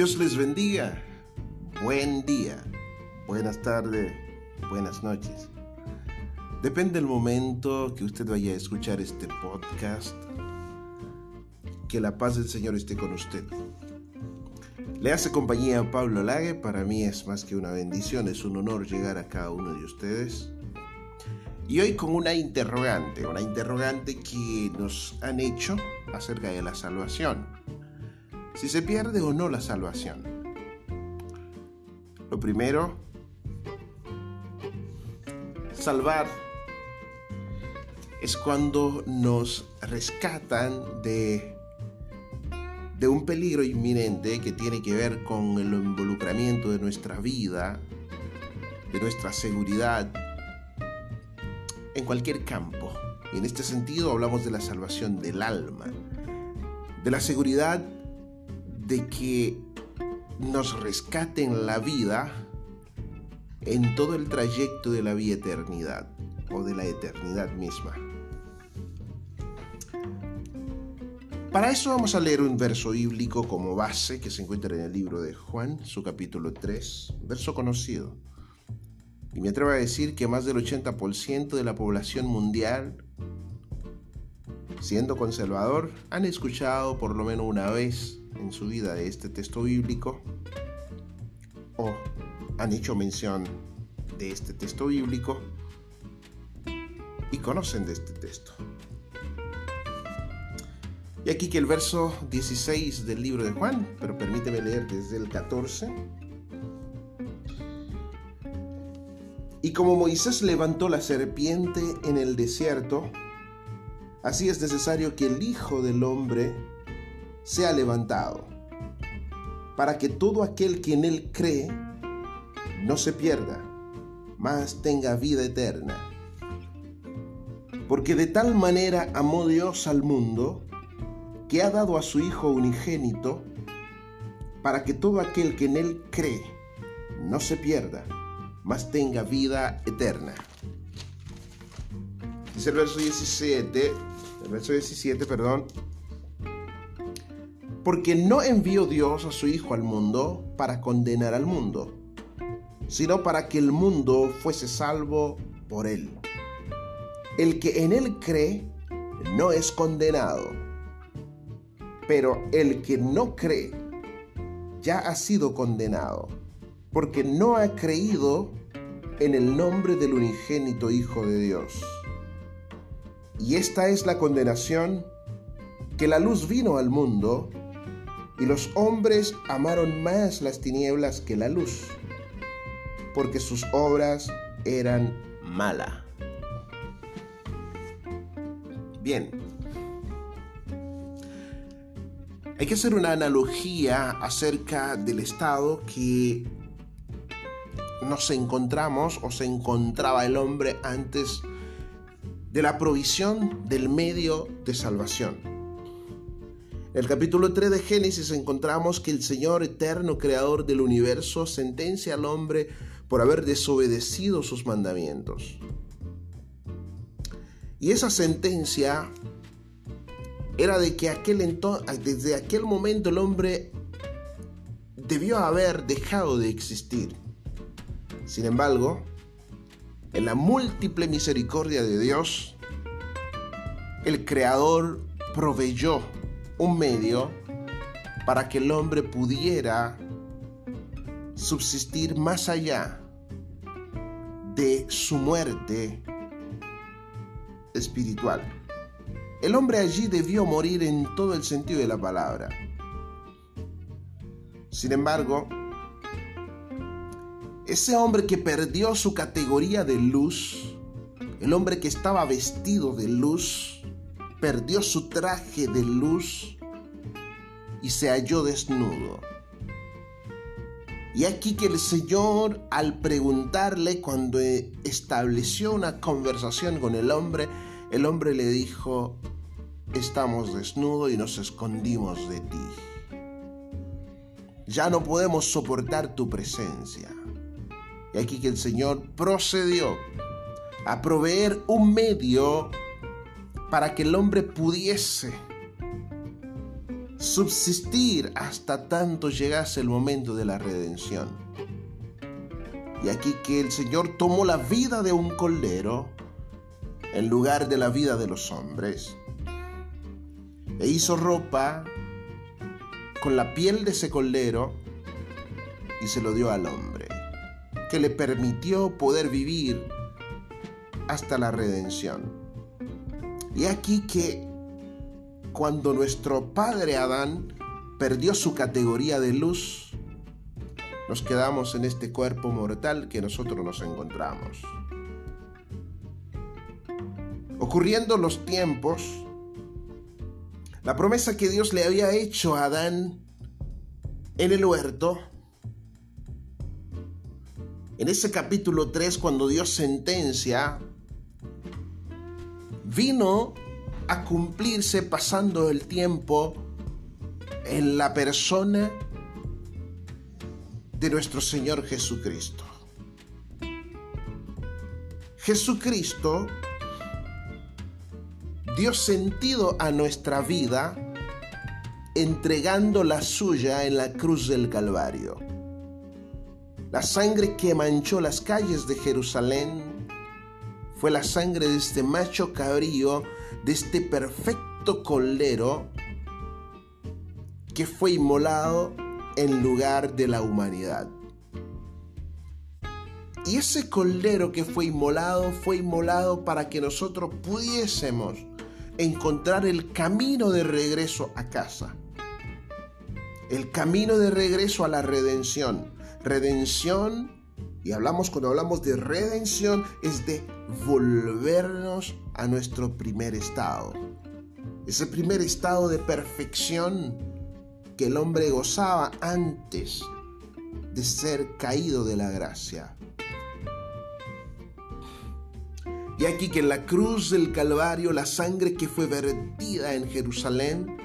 Dios les bendiga. Buen día, buenas tardes, buenas noches. Depende del momento que usted vaya a escuchar este podcast. Que la paz del Señor esté con usted. Le hace compañía a Pablo Lague. Para mí es más que una bendición, es un honor llegar a cada uno de ustedes. Y hoy con una interrogante, una interrogante que nos han hecho acerca de la salvación si se pierde o no la salvación. Lo primero, salvar es cuando nos rescatan de, de un peligro inminente que tiene que ver con el involucramiento de nuestra vida, de nuestra seguridad, en cualquier campo. Y en este sentido hablamos de la salvación del alma, de la seguridad de que nos rescaten la vida en todo el trayecto de la vida eternidad o de la eternidad misma. Para eso vamos a leer un verso bíblico como base que se encuentra en el libro de Juan, su capítulo 3, verso conocido. Y me atrevo a decir que más del 80% de la población mundial, siendo conservador, han escuchado por lo menos una vez en su vida de este texto bíblico o han hecho mención de este texto bíblico y conocen de este texto. Y aquí que el verso 16 del libro de Juan, pero permíteme leer desde el 14. Y como Moisés levantó la serpiente en el desierto, así es necesario que el Hijo del Hombre sea levantado, para que todo aquel que en él cree no se pierda, mas tenga vida eterna. Porque de tal manera amó Dios al mundo, que ha dado a su Hijo unigénito, para que todo aquel que en él cree no se pierda, mas tenga vida eterna. Dice el verso 17, el verso 17, perdón, porque no envió Dios a su Hijo al mundo para condenar al mundo, sino para que el mundo fuese salvo por él. El que en él cree no es condenado, pero el que no cree ya ha sido condenado, porque no ha creído en el nombre del unigénito Hijo de Dios. Y esta es la condenación, que la luz vino al mundo, y los hombres amaron más las tinieblas que la luz, porque sus obras eran malas. Bien. Hay que hacer una analogía acerca del estado que nos encontramos o se encontraba el hombre antes de la provisión del medio de salvación. En el capítulo 3 de Génesis encontramos que el Señor eterno, creador del universo, sentencia al hombre por haber desobedecido sus mandamientos. Y esa sentencia era de que aquel desde aquel momento el hombre debió haber dejado de existir. Sin embargo, en la múltiple misericordia de Dios, el Creador proveyó un medio para que el hombre pudiera subsistir más allá de su muerte espiritual. El hombre allí debió morir en todo el sentido de la palabra. Sin embargo, ese hombre que perdió su categoría de luz, el hombre que estaba vestido de luz, perdió su traje de luz y se halló desnudo. Y aquí que el Señor, al preguntarle cuando estableció una conversación con el hombre, el hombre le dijo, estamos desnudos y nos escondimos de ti. Ya no podemos soportar tu presencia. Y aquí que el Señor procedió a proveer un medio para que el hombre pudiese subsistir hasta tanto llegase el momento de la redención. Y aquí que el Señor tomó la vida de un cordero en lugar de la vida de los hombres. E hizo ropa con la piel de ese cordero y se lo dio al hombre, que le permitió poder vivir hasta la redención. Y aquí que cuando nuestro padre Adán perdió su categoría de luz, nos quedamos en este cuerpo mortal que nosotros nos encontramos. Ocurriendo los tiempos, la promesa que Dios le había hecho a Adán en el huerto, en ese capítulo 3, cuando Dios sentencia, vino a cumplirse pasando el tiempo en la persona de nuestro Señor Jesucristo. Jesucristo dio sentido a nuestra vida entregando la suya en la cruz del Calvario. La sangre que manchó las calles de Jerusalén fue la sangre de este macho cabrío, de este perfecto colero que fue inmolado en lugar de la humanidad. Y ese cordero que fue inmolado fue inmolado para que nosotros pudiésemos encontrar el camino de regreso a casa. El camino de regreso a la redención. Redención, y hablamos cuando hablamos de redención, es de volvernos a nuestro primer estado. Ese primer estado de perfección que el hombre gozaba antes de ser caído de la gracia. Y aquí que en la cruz del Calvario la sangre que fue vertida en Jerusalén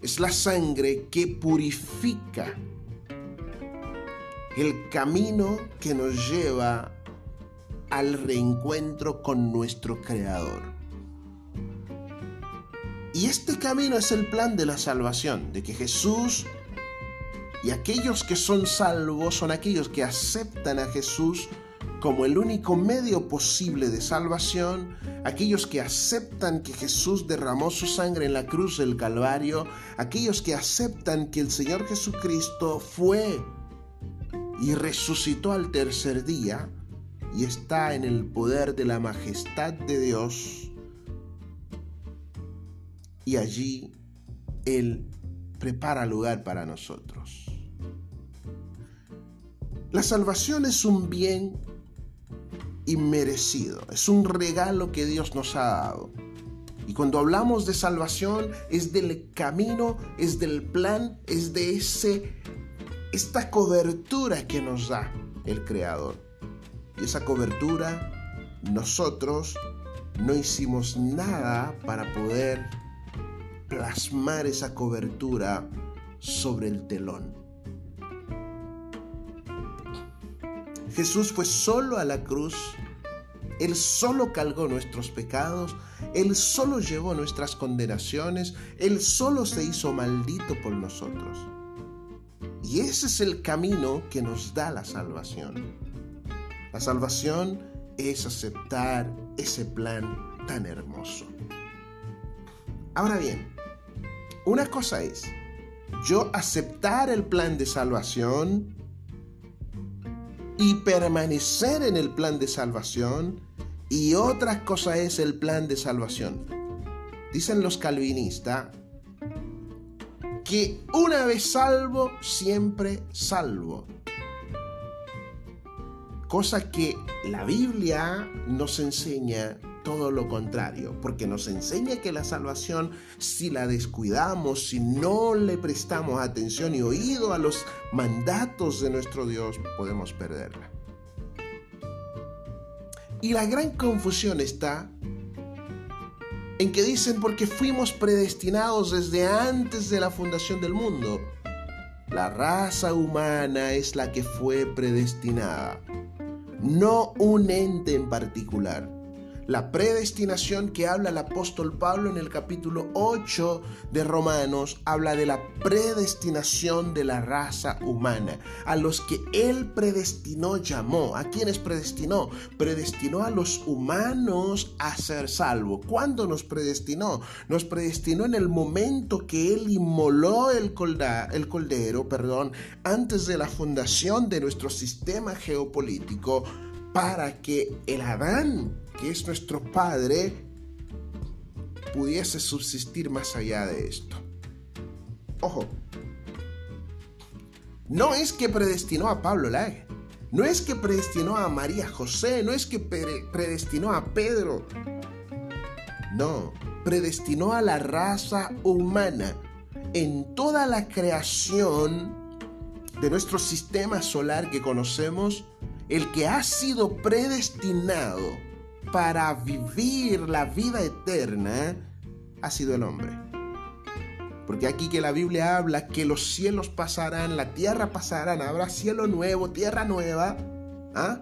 es la sangre que purifica el camino que nos lleva al reencuentro con nuestro Creador. Y este camino es el plan de la salvación, de que Jesús y aquellos que son salvos son aquellos que aceptan a Jesús como el único medio posible de salvación, aquellos que aceptan que Jesús derramó su sangre en la cruz del Calvario, aquellos que aceptan que el Señor Jesucristo fue y resucitó al tercer día y está en el poder de la majestad de Dios. Y allí Él prepara lugar para nosotros. La salvación es un bien inmerecido, es un regalo que Dios nos ha dado. Y cuando hablamos de salvación es del camino, es del plan, es de ese esta cobertura que nos da el creador. Y esa cobertura nosotros no hicimos nada para poder plasmar esa cobertura sobre el telón. Jesús fue solo a la cruz, Él solo cargó nuestros pecados, Él solo llevó nuestras condenaciones, Él solo se hizo maldito por nosotros. Y ese es el camino que nos da la salvación. La salvación es aceptar ese plan tan hermoso. Ahora bien, una cosa es yo aceptar el plan de salvación y permanecer en el plan de salvación y otra cosa es el plan de salvación. Dicen los calvinistas que una vez salvo, siempre salvo. Cosa que la Biblia nos enseña todo lo contrario, porque nos enseña que la salvación, si la descuidamos, si no le prestamos atención y oído a los mandatos de nuestro Dios, podemos perderla. Y la gran confusión está en que dicen porque fuimos predestinados desde antes de la fundación del mundo. La raza humana es la que fue predestinada, no un ente en particular La predestinación que habla el apóstol Pablo en el capítulo 8 de Romanos habla de la predestinación de la raza humana. A los que él predestinó llamó. ¿A quiénes predestinó? Predestinó a los humanos a ser salvos. ¿Cuándo nos predestinó? Nos predestinó en el momento que él inmoló el, el coldero, perdón, antes de la fundación de nuestro sistema geopolítico para que el Adán que es nuestro Padre, pudiese subsistir más allá de esto. Ojo, no es que predestinó a Pablo Lague, no es que predestinó a María José, no es que predestinó a Pedro, no, predestinó a la raza humana en toda la creación de nuestro sistema solar que conocemos, el que ha sido predestinado para vivir la vida eterna ha sido el hombre. Porque aquí que la Biblia habla que los cielos pasarán, la tierra pasará, habrá cielo nuevo, tierra nueva. ¿ah?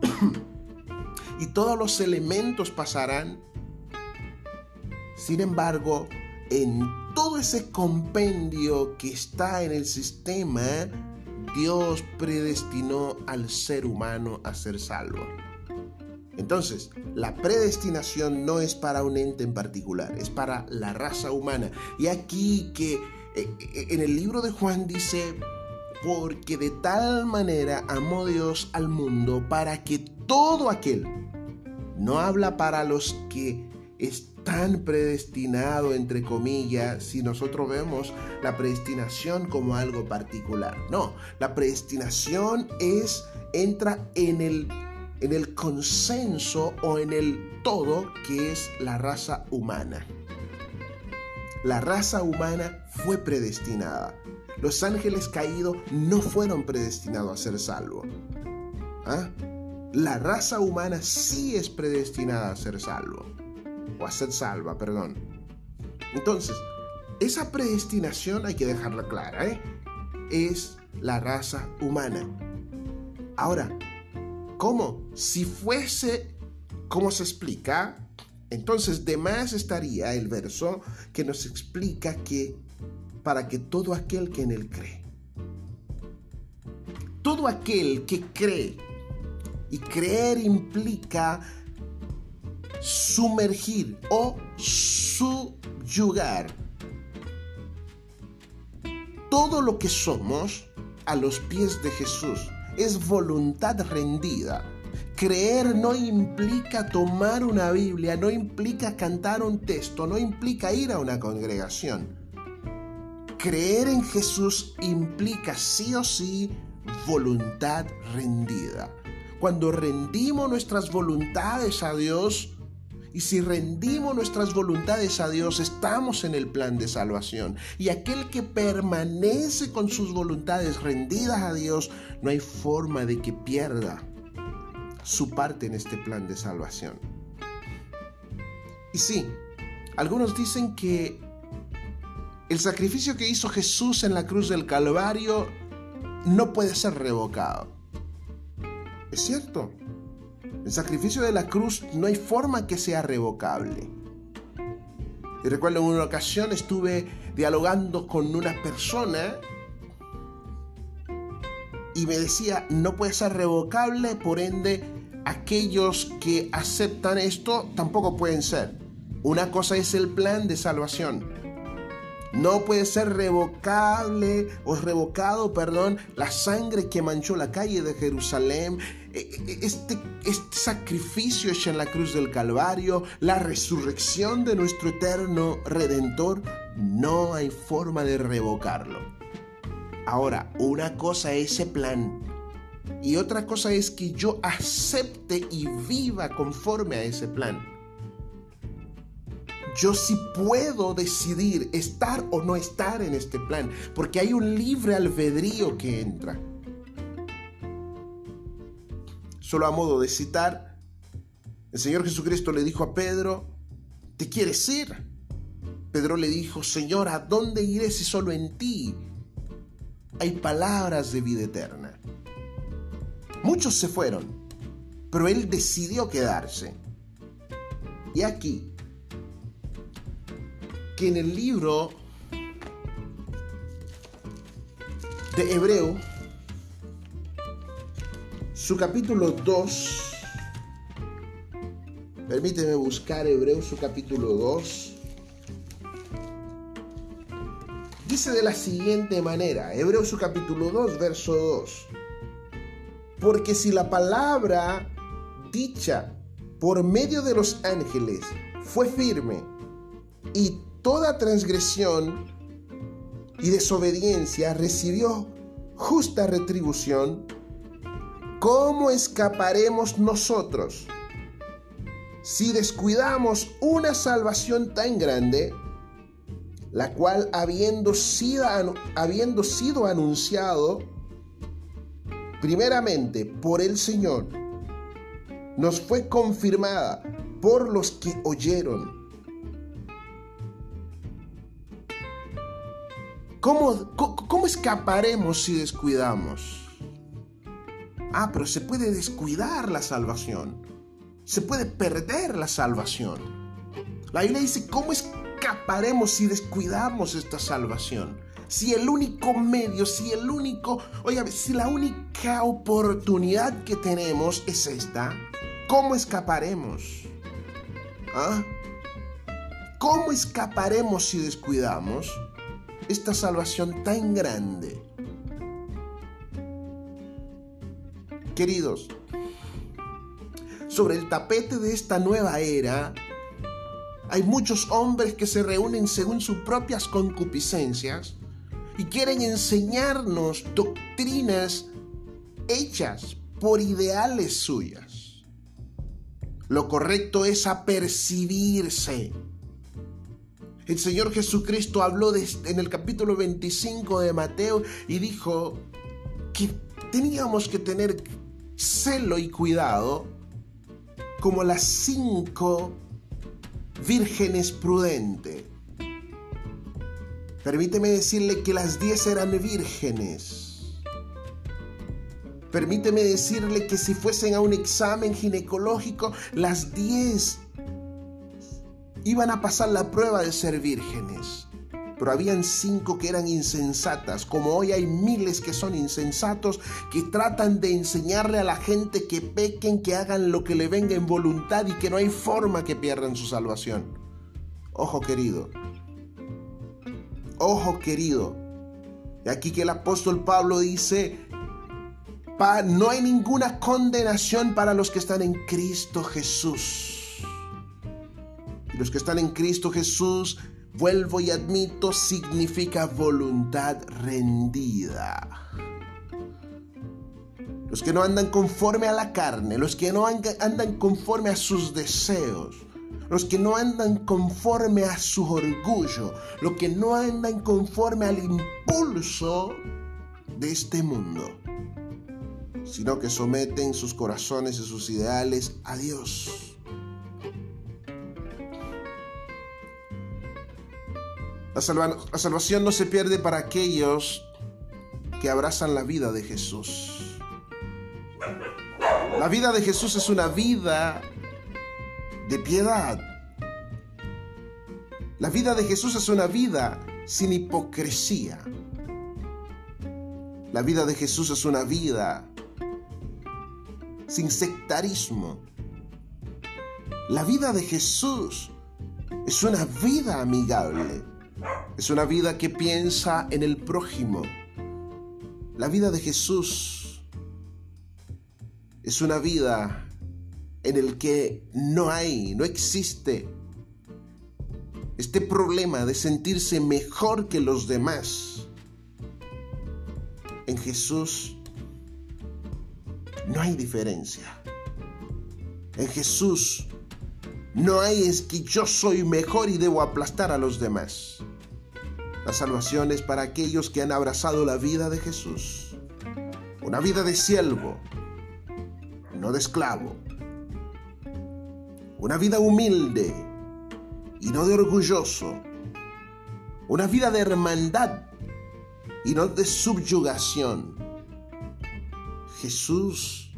y todos los elementos pasarán. Sin embargo, en todo ese compendio que está en el sistema, Dios predestinó al ser humano a ser salvo. Entonces, la predestinación no es para un ente en particular, es para la raza humana. Y aquí que eh, eh, en el libro de Juan dice, porque de tal manera amó Dios al mundo para que todo aquel, no habla para los que están predestinados, entre comillas, si nosotros vemos la predestinación como algo particular. No, la predestinación es, entra en el en el consenso o en el todo que es la raza humana. La raza humana fue predestinada. Los ángeles caídos no fueron predestinados a ser salvos. ¿Ah? La raza humana sí es predestinada a ser salvo. O a ser salva, perdón. Entonces, esa predestinación hay que dejarla clara, ¿eh? Es la raza humana. Ahora, ¿Cómo? Si fuese como se explica, entonces de más estaría el verso que nos explica que para que todo aquel que en él cree, todo aquel que cree, y creer implica sumergir o subyugar todo lo que somos a los pies de Jesús es voluntad rendida. Creer no implica tomar una Biblia, no implica cantar un texto, no implica ir a una congregación. Creer en Jesús implica sí o sí voluntad rendida. Cuando rendimos nuestras voluntades a Dios, y si rendimos nuestras voluntades a Dios, estamos en el plan de salvación. Y aquel que permanece con sus voluntades rendidas a Dios, no hay forma de que pierda su parte en este plan de salvación. Y sí, algunos dicen que el sacrificio que hizo Jesús en la cruz del Calvario no puede ser revocado. Es cierto, el sacrificio de la cruz no hay forma que sea revocable. Y recuerdo en una ocasión estuve dialogando con una persona y me decía, no puede ser revocable, por ende, aquellos que aceptan esto tampoco pueden ser. Una cosa es el plan de salvación. No puede ser revocable o revocado, perdón, la sangre que manchó la calle de Jerusalén, e, e, este, este sacrificio hecho en la cruz del Calvario, la resurrección de nuestro eterno Redentor, no hay forma de revocarlo. Ahora, una cosa es ese plan y otra cosa es que yo acepte y viva conforme a ese plan. Yo sí puedo decidir estar o no estar en este plan, porque hay un libre albedrío que entra. Solo a modo de citar, el Señor Jesucristo le dijo a Pedro, ¿te quieres ir? Pedro le dijo, Señor, ¿a dónde iré si solo en ti hay palabras de vida eterna? Muchos se fueron, pero él decidió quedarse. Y aquí, que en el libro de Hebreo, su capítulo 2, permíteme buscar Hebreo, su capítulo 2, dice de la siguiente manera, Hebreo su capítulo 2, verso 2, porque si la palabra dicha por medio de los ángeles fue firme y toda transgresión y desobediencia recibió justa retribución, ¿cómo escaparemos nosotros si descuidamos una salvación tan grande, la cual habiendo sido, habiendo sido anunciado primeramente por el Señor, nos fue confirmada por los que oyeron? ¿Cómo, ¿Cómo, escaparemos si descuidamos? Ah, pero se puede descuidar la salvación. Se puede perder la salvación. La Biblia dice, ¿cómo escaparemos si descuidamos esta salvación? Si el único medio, si el único, oiga, si la única oportunidad que tenemos es esta, ¿cómo escaparemos? ¿Ah? ¿Cómo escaparemos si descuidamos? Esta salvación tan grande. Queridos, sobre el tapete de esta nueva era, hay muchos hombres que se reúnen según sus propias concupiscencias y quieren enseñarnos doctrinas hechas por ideales suyas. Lo correcto es apercibirse el Señor Jesucristo habló en el capítulo 25 de Mateo y dijo que teníamos que tener celo y cuidado como las cinco vírgenes prudentes. Permíteme decirle que las diez eran vírgenes. Permíteme decirle que si fuesen a un examen ginecológico, las diez iban a pasar la prueba de ser vírgenes. Pero habían cinco que eran insensatas, como hoy hay miles que son insensatos, que tratan de enseñarle a la gente que pequen, que hagan lo que le venga en voluntad y que no hay forma que pierdan su salvación. Ojo querido, ojo querido. Y aquí que el apóstol Pablo dice, no hay ninguna condenación para los que están en Cristo Jesús. Los que están en Cristo Jesús, vuelvo y admito, significa voluntad rendida. Los que no andan conforme a la carne, los que no andan conforme a sus deseos, los que no andan conforme a su orgullo, los que no andan conforme al impulso de este mundo, sino que someten sus corazones y sus ideales a Dios. La, salvación no se pierde para aquellos que abrazan la vida de Jesús. La vida de Jesús es una vida de piedad. La vida de Jesús es una vida sin hipocresía. La vida de Jesús es una vida sin sectarismo. La vida de Jesús es una vida amigable. Es una vida que piensa en el prójimo. La vida de Jesús es una vida en el que no hay, no existe este problema de sentirse mejor que los demás. En Jesús no hay diferencia. En Jesús no hay es que yo soy mejor y debo aplastar a los demás. La salvación es para aquellos que han abrazado la vida de Jesús. Una vida de siervo, no de esclavo. Una vida humilde y no de orgulloso. Una vida de hermandad y no de subyugación. Jesús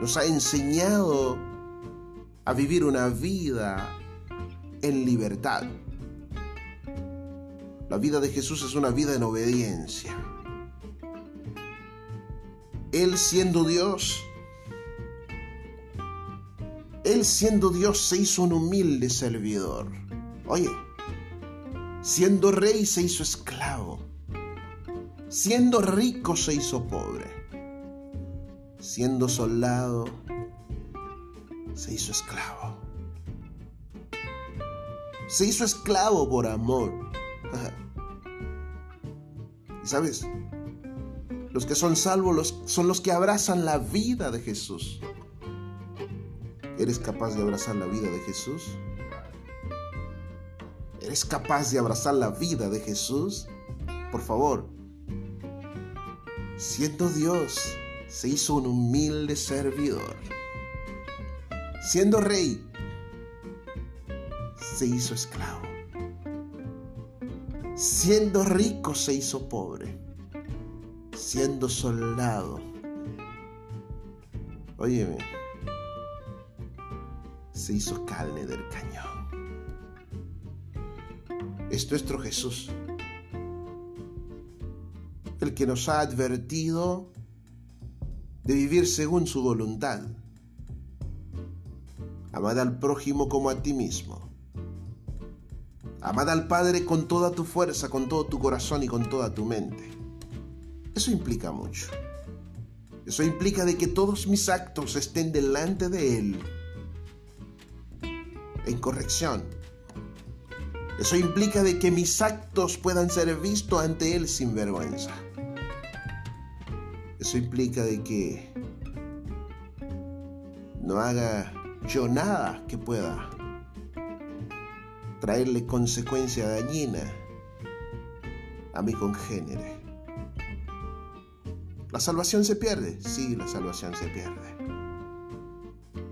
nos ha enseñado a vivir una vida en libertad. La vida de Jesús es una vida en obediencia. Él siendo Dios, Él siendo Dios se hizo un humilde servidor. Oye, siendo rey se hizo esclavo. Siendo rico se hizo pobre. Siendo soldado se hizo esclavo. Se hizo esclavo por amor. ¿Y sabes? Los que son salvos son los que abrazan la vida de Jesús. ¿Eres capaz de abrazar la vida de Jesús? ¿Eres capaz de abrazar la vida de Jesús? Por favor. Siendo Dios, se hizo un humilde servidor siendo rey, se hizo esclavo. Siendo rico, se hizo pobre. Siendo soldado. Óyeme, se hizo carne del cañón. Es nuestro Jesús, el que nos ha advertido de vivir según su voluntad Amad al prójimo como a ti mismo. Amad al Padre con toda tu fuerza, con todo tu corazón y con toda tu mente. Eso implica mucho. Eso implica de que todos mis actos estén delante de Él en corrección. Eso implica de que mis actos puedan ser vistos ante Él sin vergüenza. Eso implica de que no haga yo nada que pueda traerle consecuencia dañina a mi congénere. ¿La salvación se pierde? Sí, la salvación se pierde.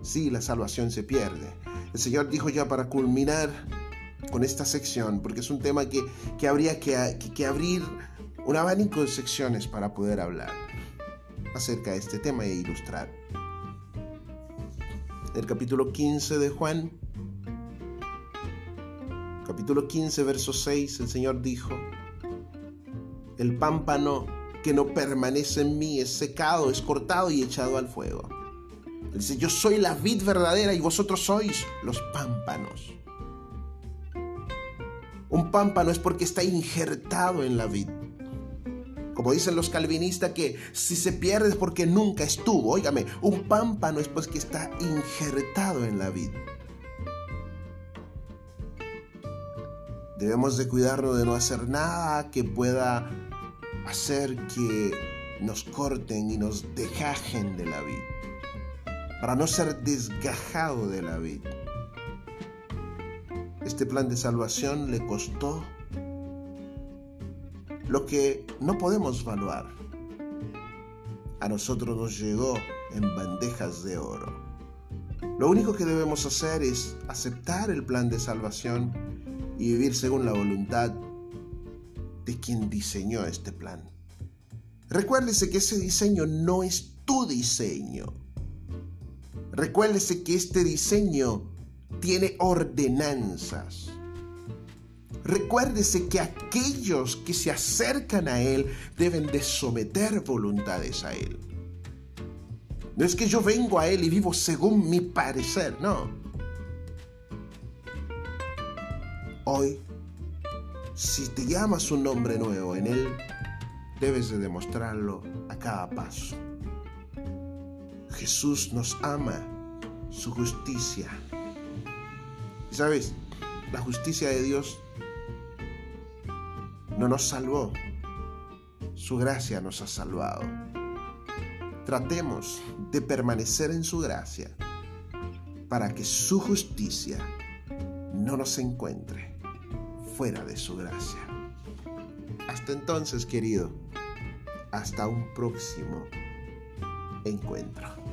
Sí, la salvación se pierde. El Señor dijo ya para culminar con esta sección, porque es un tema que, habría que, que abrir un abanico de secciones para poder hablar acerca de este tema e ilustrar el capítulo 15 de Juan, capítulo 15, verso 6, el Señor dijo, el pámpano que no permanece en mí es secado, es cortado y echado al fuego. Él dice, yo soy la vid verdadera y vosotros sois los pámpanos. Un pámpano es porque está injertado en la vid. Como dicen los calvinistas que si se pierde es porque nunca estuvo. Óigame, un pámpano es pues que está injertado en la vida. Debemos de cuidarnos de no hacer nada que pueda hacer que nos corten y nos dejajen de la vida. Para no ser desgajado de la vida. Este plan de salvación le costó lo que no podemos evaluar. A nosotros nos llegó en bandejas de oro. Lo único que debemos hacer es aceptar el plan de salvación y vivir según la voluntad de quien diseñó este plan. Recuérdese que ese diseño no es tu diseño. Recuérdese que este diseño tiene ordenanzas. Recuérdese que aquellos que se acercan a Él deben de someter voluntades a Él. No es que yo vengo a Él y vivo según mi parecer, no. Hoy, si te llamas un nombre nuevo en Él, debes de demostrarlo a cada paso. Jesús nos ama, su justicia. ¿Y sabes? La justicia de Dios no nos salvó, su gracia nos ha salvado. Tratemos de permanecer en su gracia para que su justicia no nos encuentre fuera de su gracia. Hasta entonces, querido, hasta un próximo encuentro.